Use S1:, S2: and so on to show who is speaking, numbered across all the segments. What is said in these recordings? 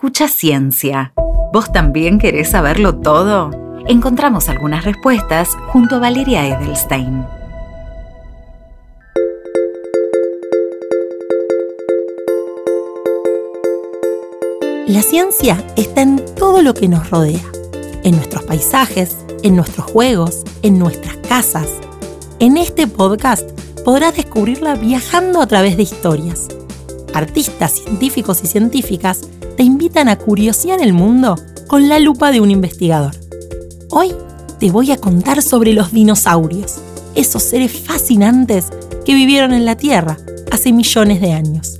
S1: Escucha Ciencia. ¿Vos también querés saberlo todo? Encontramos algunas respuestas junto a Valeria Edelstein.
S2: La ciencia está en todo lo que nos rodea, en nuestros paisajes, en nuestros juegos, en nuestras casas. En este podcast podrás descubrirla viajando a través de historias. Artistas, científicos y científicas te invitan a curiosear el mundo con la lupa de un investigador. Hoy te voy a contar sobre los dinosaurios, esos seres fascinantes que vivieron en la Tierra hace millones de años.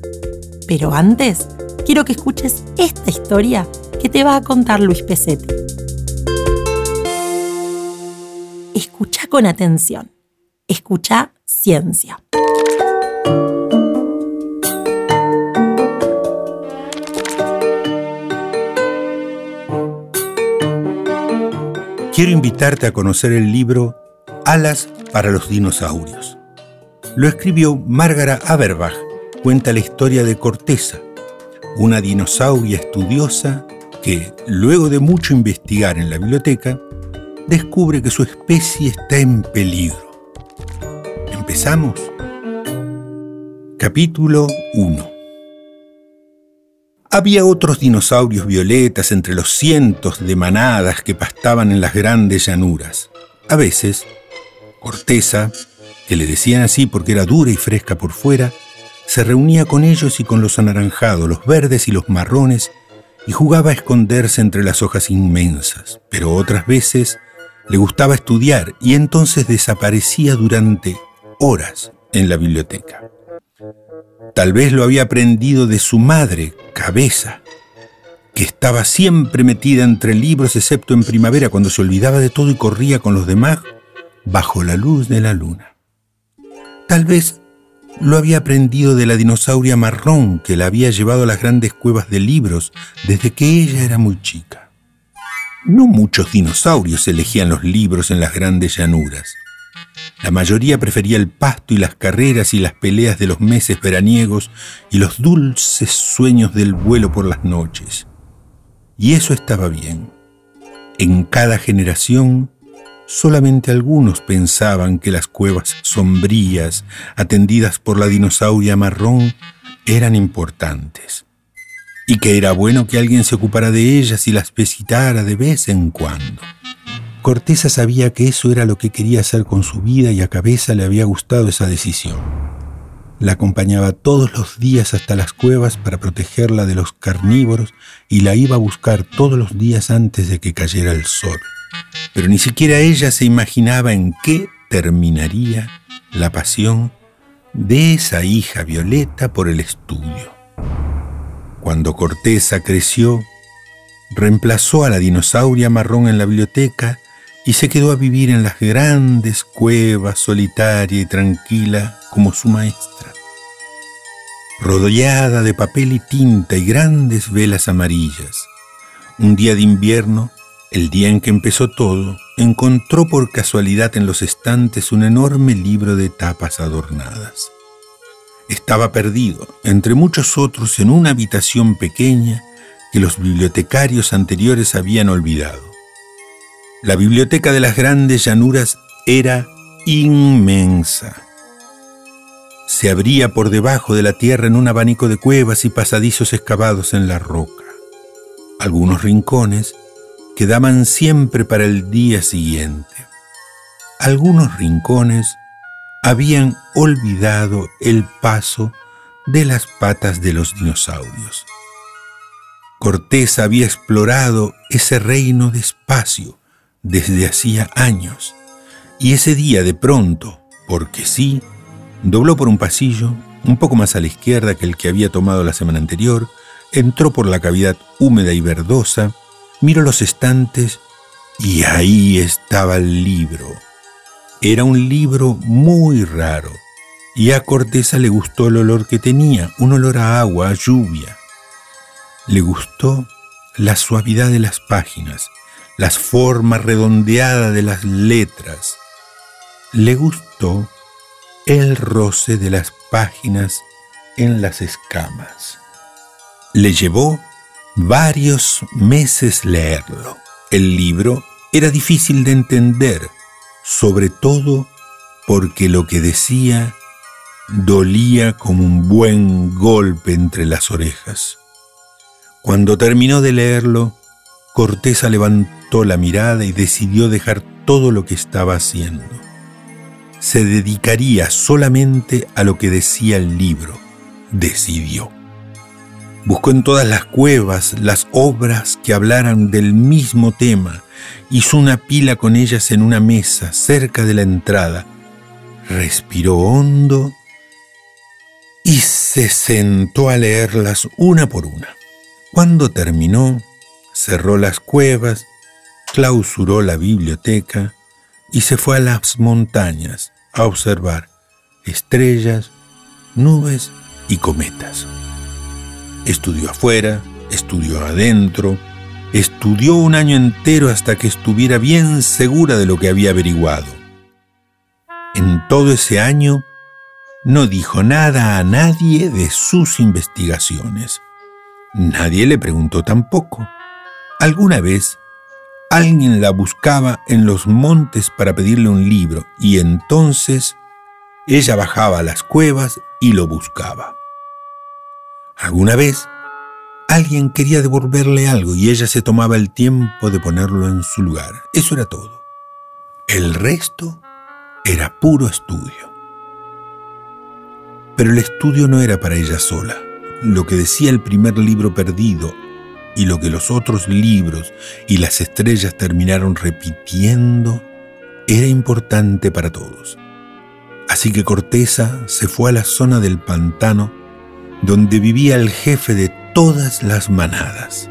S2: Pero antes, quiero que escuches esta historia que te va a contar Luis Pesetti. Escucha con atención. Escucha ciencia.
S3: Quiero invitarte a conocer el libro Alas para los dinosaurios. Lo escribió Márgara Aberbach. Cuenta la historia de Corteza, una dinosauria estudiosa que, luego de mucho investigar en la biblioteca, descubre que su especie está en peligro. ¿Empezamos? Capítulo 1 había otros dinosaurios violetas entre los cientos de manadas que pastaban en las grandes llanuras. A veces, Corteza, que le decían así porque era dura y fresca por fuera, se reunía con ellos y con los anaranjados, los verdes y los marrones, y jugaba a esconderse entre las hojas inmensas. Pero otras veces le gustaba estudiar y entonces desaparecía durante horas en la biblioteca. Tal vez lo había aprendido de su madre, Cabeza, que estaba siempre metida entre libros excepto en primavera cuando se olvidaba de todo y corría con los demás bajo la luz de la luna. Tal vez lo había aprendido de la dinosauria marrón que la había llevado a las grandes cuevas de libros desde que ella era muy chica. No muchos dinosaurios elegían los libros en las grandes llanuras. La mayoría prefería el pasto y las carreras y las peleas de los meses veraniegos y los dulces sueños del vuelo por las noches. Y eso estaba bien. En cada generación, solamente algunos pensaban que las cuevas sombrías, atendidas por la dinosauria marrón, eran importantes. Y que era bueno que alguien se ocupara de ellas y las visitara de vez en cuando. Corteza sabía que eso era lo que quería hacer con su vida y a Cabeza le había gustado esa decisión. La acompañaba todos los días hasta las cuevas para protegerla de los carnívoros y la iba a buscar todos los días antes de que cayera el sol. Pero ni siquiera ella se imaginaba en qué terminaría la pasión de esa hija Violeta por el estudio. Cuando Corteza creció, reemplazó a la dinosauria marrón en la biblioteca y se quedó a vivir en las grandes cuevas, solitaria y tranquila como su maestra. Rodeada de papel y tinta y grandes velas amarillas, un día de invierno, el día en que empezó todo, encontró por casualidad en los estantes un enorme libro de tapas adornadas. Estaba perdido, entre muchos otros, en una habitación pequeña que los bibliotecarios anteriores habían olvidado. La biblioteca de las grandes llanuras era inmensa. Se abría por debajo de la tierra en un abanico de cuevas y pasadizos excavados en la roca. Algunos rincones quedaban siempre para el día siguiente. Algunos rincones habían olvidado el paso de las patas de los dinosaurios. Cortés había explorado ese reino despacio, desde hacía años, y ese día de pronto, porque sí, dobló por un pasillo, un poco más a la izquierda que el que había tomado la semana anterior, entró por la cavidad húmeda y verdosa, miró los estantes y ahí estaba el libro. Era un libro muy raro y a Corteza le gustó el olor que tenía, un olor a agua, a lluvia. Le gustó la suavidad de las páginas, las formas redondeadas de las letras. Le gustó el roce de las páginas en las escamas. Le llevó varios meses leerlo. El libro era difícil de entender, sobre todo porque lo que decía dolía como un buen golpe entre las orejas. Cuando terminó de leerlo, Corteza levantó la mirada y decidió dejar todo lo que estaba haciendo. Se dedicaría solamente a lo que decía el libro, decidió. Buscó en todas las cuevas las obras que hablaran del mismo tema, hizo una pila con ellas en una mesa cerca de la entrada, respiró hondo y se sentó a leerlas una por una. Cuando terminó, cerró las cuevas, clausuró la biblioteca y se fue a las montañas a observar estrellas, nubes y cometas. Estudió afuera, estudió adentro, estudió un año entero hasta que estuviera bien segura de lo que había averiguado. En todo ese año no dijo nada a nadie de sus investigaciones. Nadie le preguntó tampoco. Alguna vez alguien la buscaba en los montes para pedirle un libro y entonces ella bajaba a las cuevas y lo buscaba. Alguna vez alguien quería devolverle algo y ella se tomaba el tiempo de ponerlo en su lugar. Eso era todo. El resto era puro estudio. Pero el estudio no era para ella sola. Lo que decía el primer libro perdido y lo que los otros libros y las estrellas terminaron repitiendo era importante para todos. Así que Corteza se fue a la zona del pantano donde vivía el jefe de todas las manadas,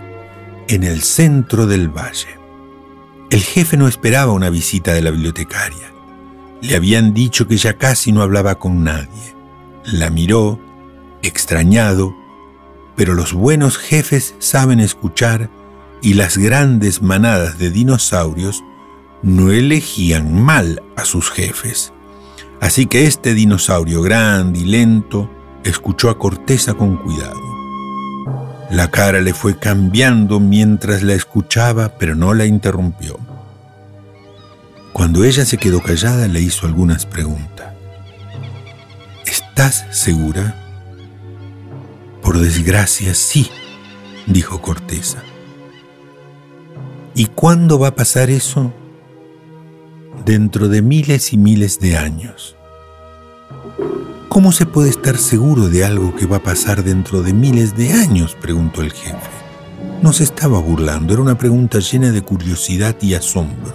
S3: en el centro del valle. El jefe no esperaba una visita de la bibliotecaria. Le habían dicho que ya casi no hablaba con nadie. La miró, extrañado, pero los buenos jefes saben escuchar y las grandes manadas de dinosaurios no elegían mal a sus jefes. Así que este dinosaurio grande y lento escuchó a Corteza con cuidado. La cara le fue cambiando mientras la escuchaba, pero no la interrumpió. Cuando ella se quedó callada, le hizo algunas preguntas. ¿Estás segura? Por desgracia, sí, dijo Corteza. ¿Y cuándo va a pasar eso? Dentro de miles y miles de años. ¿Cómo se puede estar seguro de algo que va a pasar dentro de miles de años? preguntó el jefe. No se estaba burlando, era una pregunta llena de curiosidad y asombro.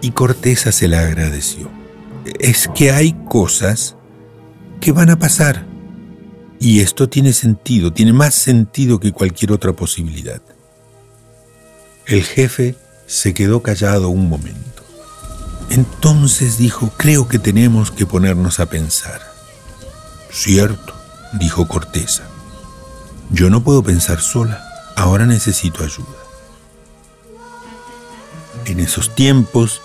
S3: Y Corteza se la agradeció. Es que hay cosas que van a pasar. Y esto tiene sentido, tiene más sentido que cualquier otra posibilidad. El jefe se quedó callado un momento. Entonces dijo, creo que tenemos que ponernos a pensar. Cierto, dijo Corteza. Yo no puedo pensar sola, ahora necesito ayuda. En esos tiempos,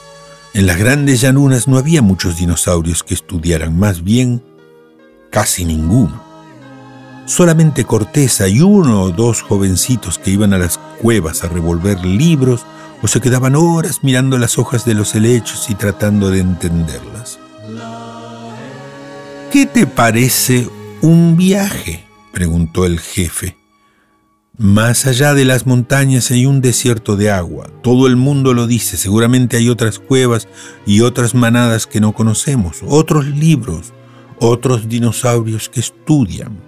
S3: en las grandes llanuras no había muchos dinosaurios que estudiaran, más bien casi ninguno. Solamente Corteza y uno o dos jovencitos que iban a las cuevas a revolver libros o se quedaban horas mirando las hojas de los helechos y tratando de entenderlas. ¿Qué te parece un viaje? preguntó el jefe. Más allá de las montañas hay un desierto de agua. Todo el mundo lo dice. Seguramente hay otras cuevas y otras manadas que no conocemos, otros libros, otros dinosaurios que estudian.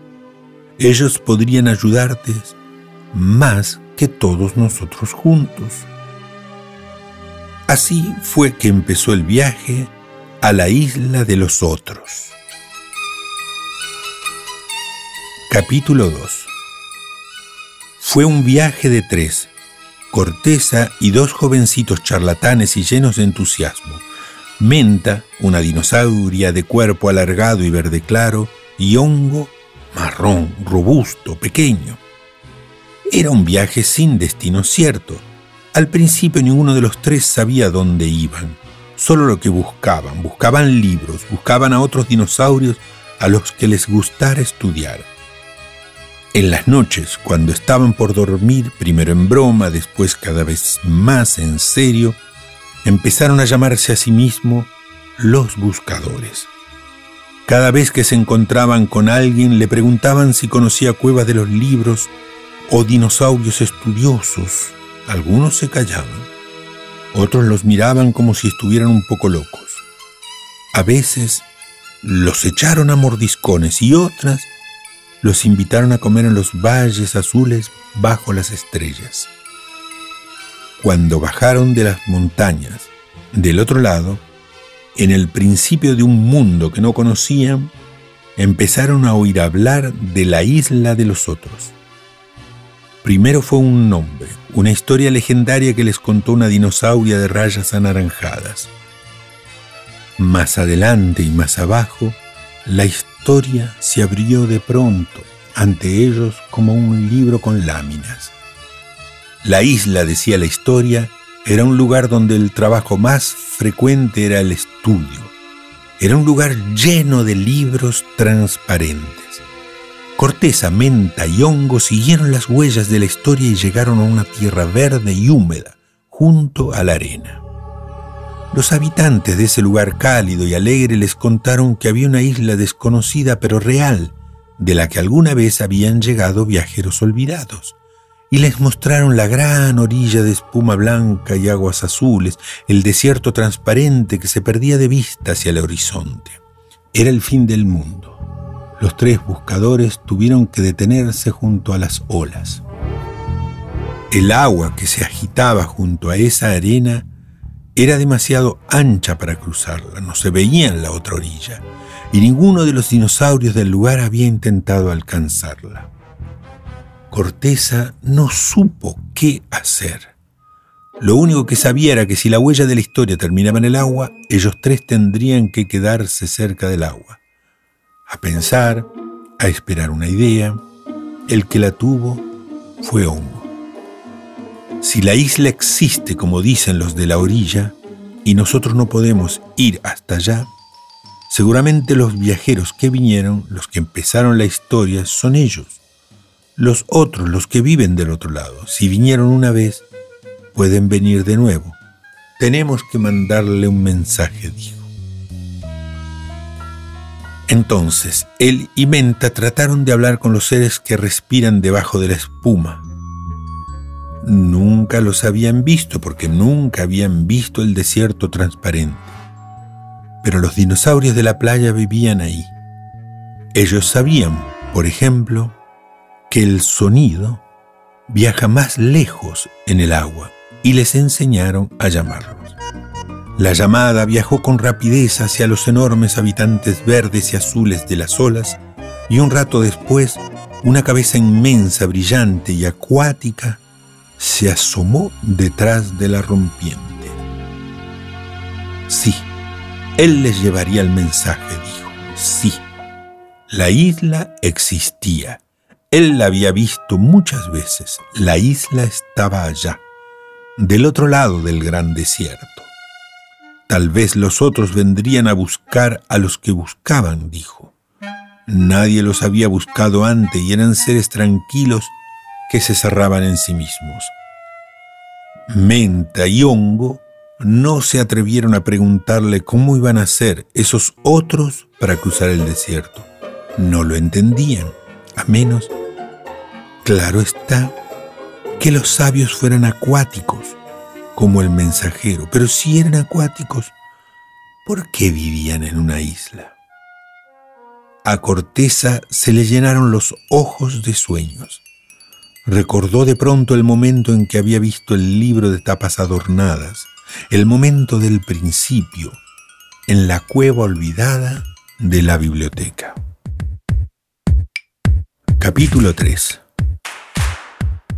S3: Ellos podrían ayudarte más que todos nosotros juntos. Así fue que empezó el viaje a la isla de los otros. Capítulo 2 Fue un viaje de tres, Corteza y dos jovencitos charlatanes y llenos de entusiasmo. Menta, una dinosauria de cuerpo alargado y verde claro, y Hongo, marrón, robusto, pequeño. Era un viaje sin destino cierto. Al principio ninguno de los tres sabía dónde iban, solo lo que buscaban. Buscaban libros, buscaban a otros dinosaurios a los que les gustara estudiar. En las noches, cuando estaban por dormir, primero en broma, después cada vez más en serio, empezaron a llamarse a sí mismos los buscadores. Cada vez que se encontraban con alguien le preguntaban si conocía cuevas de los libros o dinosaurios estudiosos. Algunos se callaban, otros los miraban como si estuvieran un poco locos. A veces los echaron a mordiscones y otras los invitaron a comer en los valles azules bajo las estrellas. Cuando bajaron de las montañas, del otro lado, en el principio de un mundo que no conocían, empezaron a oír hablar de la isla de los otros. Primero fue un nombre, una historia legendaria que les contó una dinosauria de rayas anaranjadas. Más adelante y más abajo, la historia se abrió de pronto ante ellos como un libro con láminas. La isla, decía la historia, era un lugar donde el trabajo más frecuente era el estudio. Era un lugar lleno de libros transparentes. Corteza, menta y hongo siguieron las huellas de la historia y llegaron a una tierra verde y húmeda, junto a la arena. Los habitantes de ese lugar cálido y alegre les contaron que había una isla desconocida pero real, de la que alguna vez habían llegado viajeros olvidados, y les mostraron la gran orilla de espuma blanca y aguas azules, el desierto transparente que se perdía de vista hacia el horizonte. Era el fin del mundo. Los tres buscadores tuvieron que detenerse junto a las olas. El agua que se agitaba junto a esa arena era demasiado ancha para cruzarla, no se veía en la otra orilla, y ninguno de los dinosaurios del lugar había intentado alcanzarla. Corteza no supo qué hacer. Lo único que sabía era que si la huella de la historia terminaba en el agua, ellos tres tendrían que quedarse cerca del agua. A pensar, a esperar una idea, el que la tuvo fue Hongo. Si la isla existe como dicen los de la orilla y nosotros no podemos ir hasta allá, seguramente los viajeros que vinieron, los que empezaron la historia, son ellos. Los otros, los que viven del otro lado, si vinieron una vez, pueden venir de nuevo. Tenemos que mandarle un mensaje, dijo. Entonces, él y Menta trataron de hablar con los seres que respiran debajo de la espuma, nunca los habían visto porque nunca habían visto el desierto transparente. Pero los dinosaurios de la playa vivían ahí. Ellos sabían, por ejemplo, que el sonido viaja más lejos en el agua y les enseñaron a llamarlos. La llamada viajó con rapidez hacia los enormes habitantes verdes y azules de las olas y un rato después una cabeza inmensa, brillante y acuática se asomó detrás de la rompiente. Sí, él les llevaría el mensaje, dijo. Sí, la isla existía. Él la había visto muchas veces. La isla estaba allá, del otro lado del gran desierto. Tal vez los otros vendrían a buscar a los que buscaban, dijo. Nadie los había buscado antes y eran seres tranquilos que se cerraban en sí mismos. Menta y Hongo no se atrevieron a preguntarle cómo iban a hacer esos otros para cruzar el desierto. No lo entendían, a menos, claro está, que los sabios fueran acuáticos, como el mensajero. Pero si eran acuáticos, ¿por qué vivían en una isla? A Corteza se le llenaron los ojos de sueños. Recordó de pronto el momento en que había visto el libro de tapas adornadas, el momento del principio, en la cueva olvidada de la biblioteca. Capítulo 3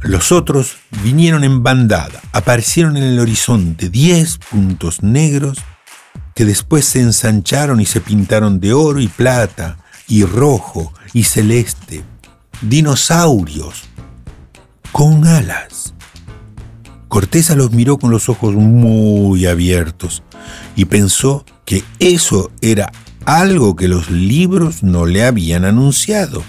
S3: Los otros vinieron en bandada, aparecieron en el horizonte diez puntos negros que después se ensancharon y se pintaron de oro y plata y rojo y celeste. Dinosaurios con alas. Corteza los miró con los ojos muy abiertos y pensó que eso era algo que los libros no le habían anunciado.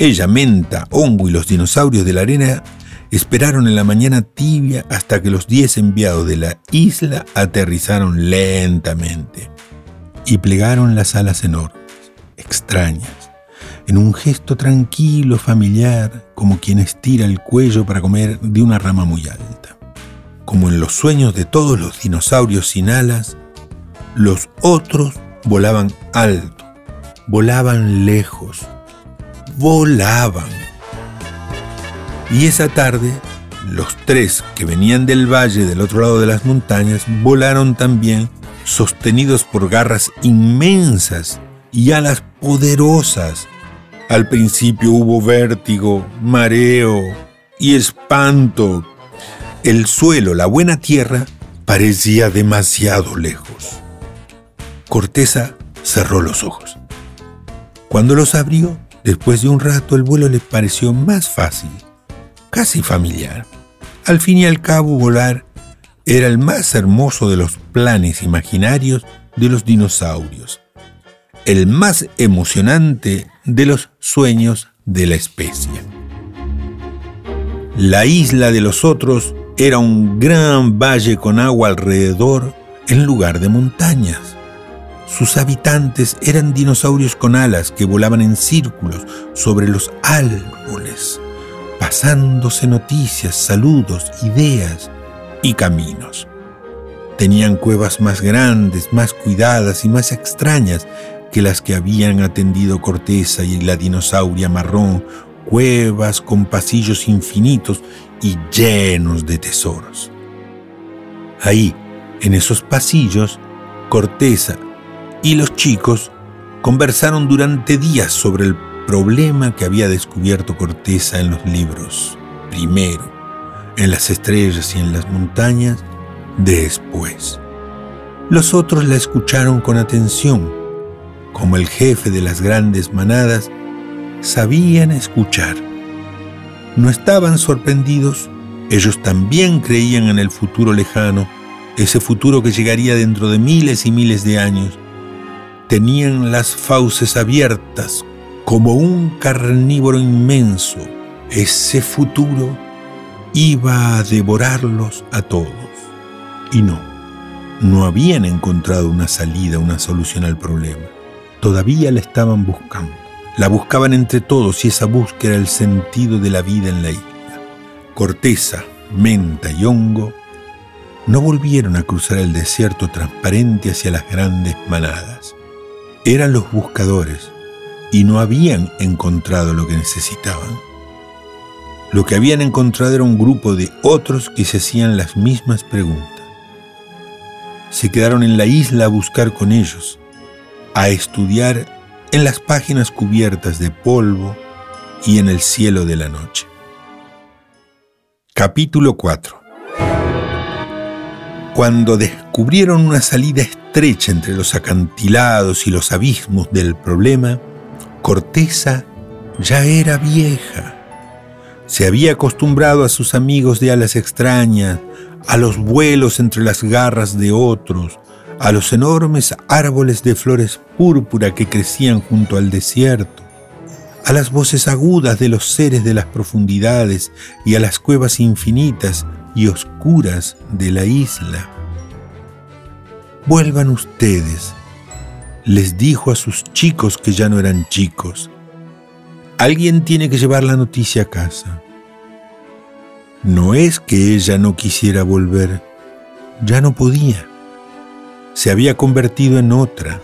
S3: Ella, Menta, Hongo y los dinosaurios de la arena esperaron en la mañana tibia hasta que los diez enviados de la isla aterrizaron lentamente y plegaron las alas enormes, extrañas, en un gesto tranquilo, familiar, como quien estira el cuello para comer de una rama muy alta. Como en los sueños de todos los dinosaurios sin alas, los otros volaban alto, volaban lejos, volaban. Y esa tarde, los tres que venían del valle del otro lado de las montañas volaron también, sostenidos por garras inmensas y alas poderosas. Al principio hubo vértigo, mareo y espanto. El suelo, la buena tierra, parecía demasiado lejos. Corteza cerró los ojos. Cuando los abrió, después de un rato el vuelo le pareció más fácil, casi familiar. Al fin y al cabo, volar era el más hermoso de los planes imaginarios de los dinosaurios, el más emocionante de los sueños de la especie. La isla de los otros era un gran valle con agua alrededor en lugar de montañas. Sus habitantes eran dinosaurios con alas que volaban en círculos sobre los árboles, pasándose noticias, saludos, ideas y caminos. Tenían cuevas más grandes, más cuidadas y más extrañas que las que habían atendido Corteza y la dinosauria marrón, cuevas con pasillos infinitos y llenos de tesoros. Ahí, en esos pasillos, Corteza y los chicos conversaron durante días sobre el problema que había descubierto Corteza en los libros. Primero, en las estrellas y en las montañas, después. Los otros la escucharon con atención. Como el jefe de las grandes manadas, sabían escuchar. No estaban sorprendidos, ellos también creían en el futuro lejano, ese futuro que llegaría dentro de miles y miles de años tenían las fauces abiertas como un carnívoro inmenso. Ese futuro iba a devorarlos a todos. Y no, no habían encontrado una salida, una solución al problema. Todavía la estaban buscando. La buscaban entre todos y esa búsqueda era el sentido de la vida en la isla. Corteza, menta y hongo no volvieron a cruzar el desierto transparente hacia las grandes manadas eran los buscadores y no habían encontrado lo que necesitaban. Lo que habían encontrado era un grupo de otros que se hacían las mismas preguntas. Se quedaron en la isla a buscar con ellos, a estudiar en las páginas cubiertas de polvo y en el cielo de la noche. Capítulo 4 Cuando descubrieron una salida estrecha entre los acantilados y los abismos del problema, Corteza ya era vieja. Se había acostumbrado a sus amigos de alas extrañas, a los vuelos entre las garras de otros, a los enormes árboles de flores púrpura que crecían junto al desierto, a las voces agudas de los seres de las profundidades y a las cuevas infinitas y oscuras de la isla. Vuelvan ustedes, les dijo a sus chicos que ya no eran chicos. Alguien tiene que llevar la noticia a casa. No es que ella no quisiera volver, ya no podía. Se había convertido en otra.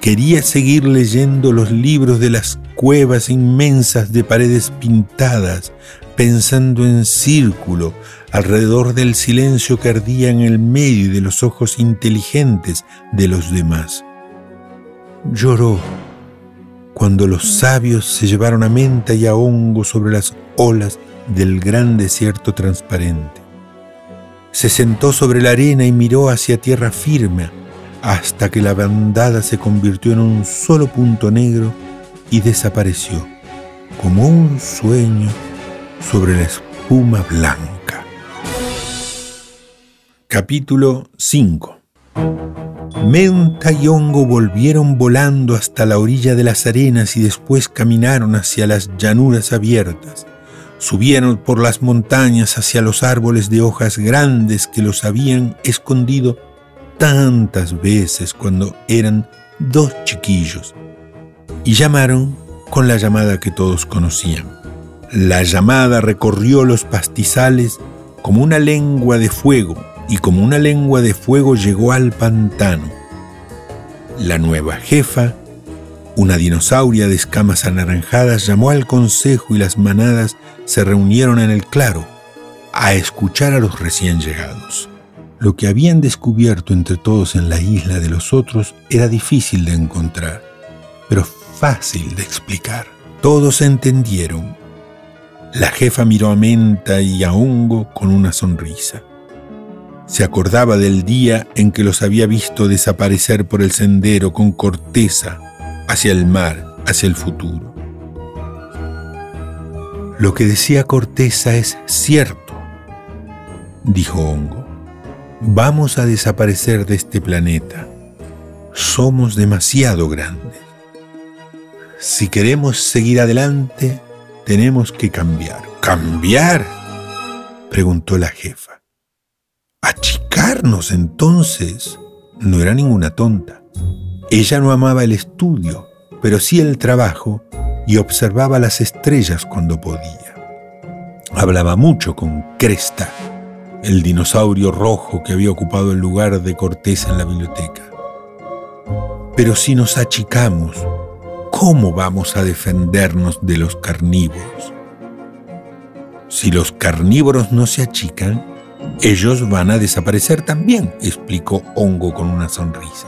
S3: Quería seguir leyendo los libros de las cuevas inmensas de paredes pintadas, pensando en círculo, alrededor del silencio que ardía en el medio de los ojos inteligentes de los demás. Lloró cuando los sabios se llevaron a menta y a hongo sobre las olas del gran desierto transparente. Se sentó sobre la arena y miró hacia tierra firme hasta que la bandada se convirtió en un solo punto negro y desapareció, como un sueño sobre la espuma blanca. Capítulo 5 Menta y Hongo volvieron volando hasta la orilla de las arenas y después caminaron hacia las llanuras abiertas. Subieron por las montañas hacia los árboles de hojas grandes que los habían escondido tantas veces cuando eran dos chiquillos. Y llamaron con la llamada que todos conocían. La llamada recorrió los pastizales como una lengua de fuego y como una lengua de fuego llegó al pantano. La nueva jefa, una dinosauria de escamas anaranjadas, llamó al consejo y las manadas se reunieron en el claro a escuchar a los recién llegados. Lo que habían descubierto entre todos en la isla de los otros era difícil de encontrar, pero fácil de explicar. Todos entendieron. La jefa miró a Menta y a Hongo con una sonrisa. Se acordaba del día en que los había visto desaparecer por el sendero con corteza hacia el mar, hacia el futuro. Lo que decía Corteza es cierto, dijo Hongo. Vamos a desaparecer de este planeta. Somos demasiado grandes. Si queremos seguir adelante, tenemos que cambiar. ¿Cambiar? preguntó la jefa. Achicarnos entonces. No era ninguna tonta. Ella no amaba el estudio, pero sí el trabajo y observaba las estrellas cuando podía. Hablaba mucho con Cresta, el dinosaurio rojo que había ocupado el lugar de Cortés en la biblioteca. Pero si nos achicamos, ¿cómo vamos a defendernos de los carnívoros? Si los carnívoros no se achican, ellos van a desaparecer también, explicó Hongo con una sonrisa.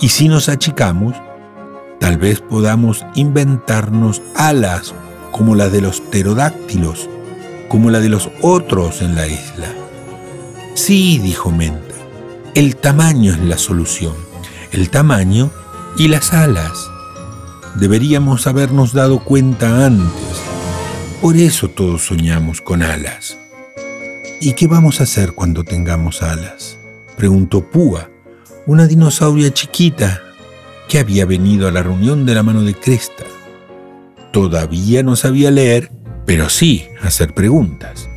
S3: Y si nos achicamos, tal vez podamos inventarnos alas como la de los pterodáctilos, como la de los otros en la isla. Sí, dijo Menta, el tamaño es la solución, el tamaño y las alas. Deberíamos habernos dado cuenta antes. Por eso todos soñamos con alas. ¿Y qué vamos a hacer cuando tengamos alas? preguntó Púa, una dinosauria chiquita que había venido a la reunión de la mano de Cresta. Todavía no sabía leer, pero sí hacer preguntas.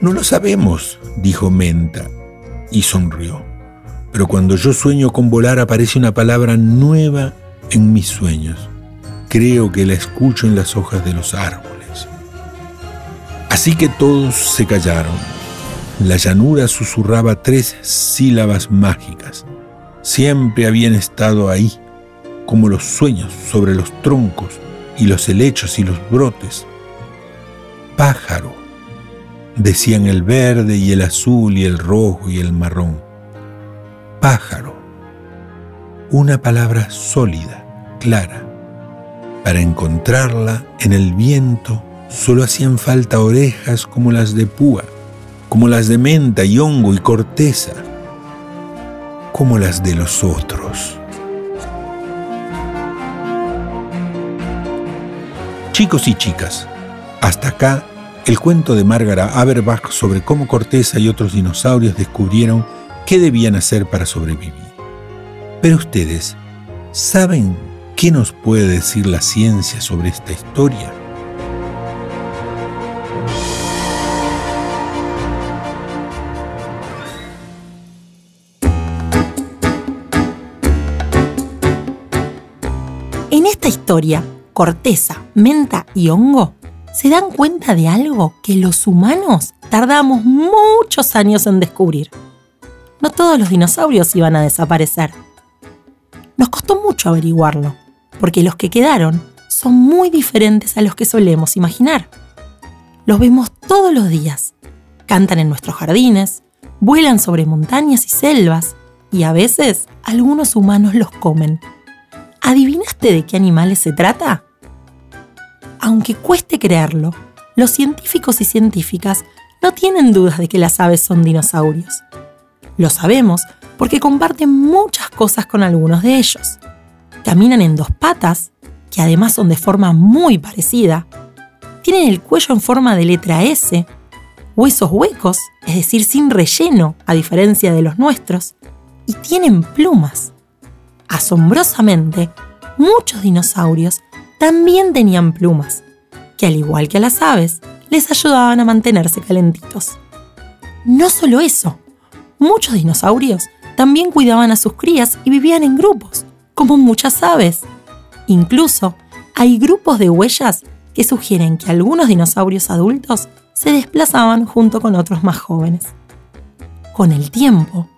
S3: No lo sabemos, dijo Menta, y sonrió. Pero cuando yo sueño con volar aparece una palabra nueva en mis sueños. Creo que la escucho en las hojas de los árboles. Así que todos se callaron. La llanura susurraba tres sílabas mágicas. Siempre habían estado ahí, como los sueños sobre los troncos y los helechos y los brotes. Pájaro, decían el verde y el azul y el rojo y el marrón. Pájaro, una palabra sólida, clara. Para encontrarla en el viento Solo hacían falta orejas como las de púa, como las de menta y hongo y corteza, como las de los otros. Chicos y chicas, hasta acá el cuento de Margaret Aberbach sobre cómo Corteza y otros dinosaurios descubrieron qué debían hacer para sobrevivir. Pero ustedes, ¿saben qué nos puede decir la ciencia sobre esta historia?
S2: historia, corteza, menta y hongo, se dan cuenta de algo que los humanos tardamos muchos años en descubrir. No todos los dinosaurios iban a desaparecer. Nos costó mucho averiguarlo, porque los que quedaron son muy diferentes a los que solemos imaginar. Los vemos todos los días. Cantan en nuestros jardines, vuelan sobre montañas y selvas, y a veces algunos humanos los comen. ¿Adivinaste de qué animales se trata? Aunque cueste creerlo, los científicos y científicas no tienen dudas de que las aves son dinosaurios. Lo sabemos porque comparten muchas cosas con algunos de ellos. Caminan en dos patas, que además son de forma muy parecida. Tienen el cuello en forma de letra S, huesos huecos, es decir, sin relleno, a diferencia de los nuestros, y tienen plumas. Asombrosamente, muchos dinosaurios también tenían plumas, que al igual que a las aves, les ayudaban a mantenerse calentitos. No solo eso, muchos dinosaurios también cuidaban a sus crías y vivían en grupos, como muchas aves. Incluso hay grupos de huellas que sugieren que algunos dinosaurios adultos se desplazaban junto con otros más jóvenes. Con el tiempo,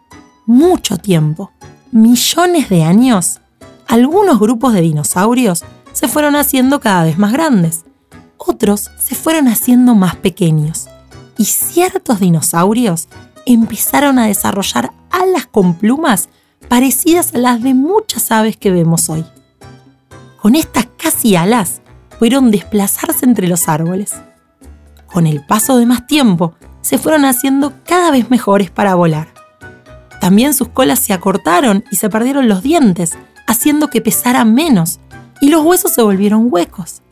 S2: mucho tiempo, millones de años, algunos grupos de dinosaurios se fueron haciendo cada vez más grandes, otros se fueron haciendo más pequeños y ciertos dinosaurios empezaron a desarrollar alas con plumas parecidas a las de muchas aves que vemos hoy. Con estas casi alas pudieron desplazarse entre los árboles. Con el paso de más tiempo, se fueron haciendo cada vez mejores para volar. También sus colas se acortaron y se perdieron los dientes, haciendo que pesaran menos, y los huesos se volvieron huecos.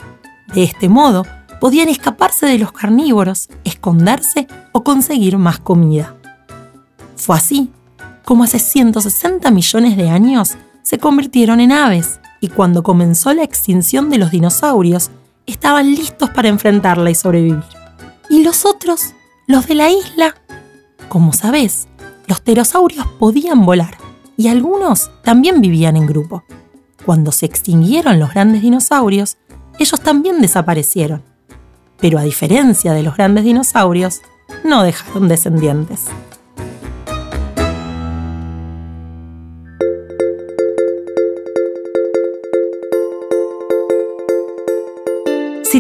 S2: De este modo, podían escaparse de los carnívoros, esconderse o conseguir más comida. Fue así como hace 160 millones de años se convirtieron en aves y cuando comenzó la extinción de los dinosaurios, estaban listos para enfrentarla y sobrevivir. ¿Y los otros? ¿Los de la isla? Como sabes, los pterosaurios podían volar y algunos también vivían en grupo. Cuando se extinguieron los grandes dinosaurios, ellos también desaparecieron. Pero a diferencia de los grandes dinosaurios, no dejaron descendientes.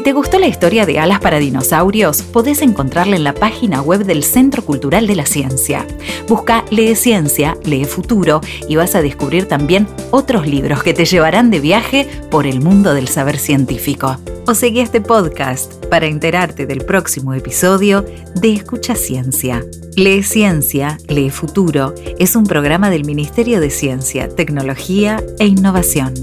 S1: Te gustó la historia de alas para dinosaurios, podés encontrarla en la página web del Centro Cultural de la Ciencia. Busca Lee Ciencia, Lee Futuro y vas a descubrir también otros libros que te llevarán de viaje por el mundo del saber científico. O seguí este podcast para enterarte del próximo episodio de Escucha Ciencia. Lee Ciencia, Lee Futuro es un programa del Ministerio de Ciencia, Tecnología e Innovación.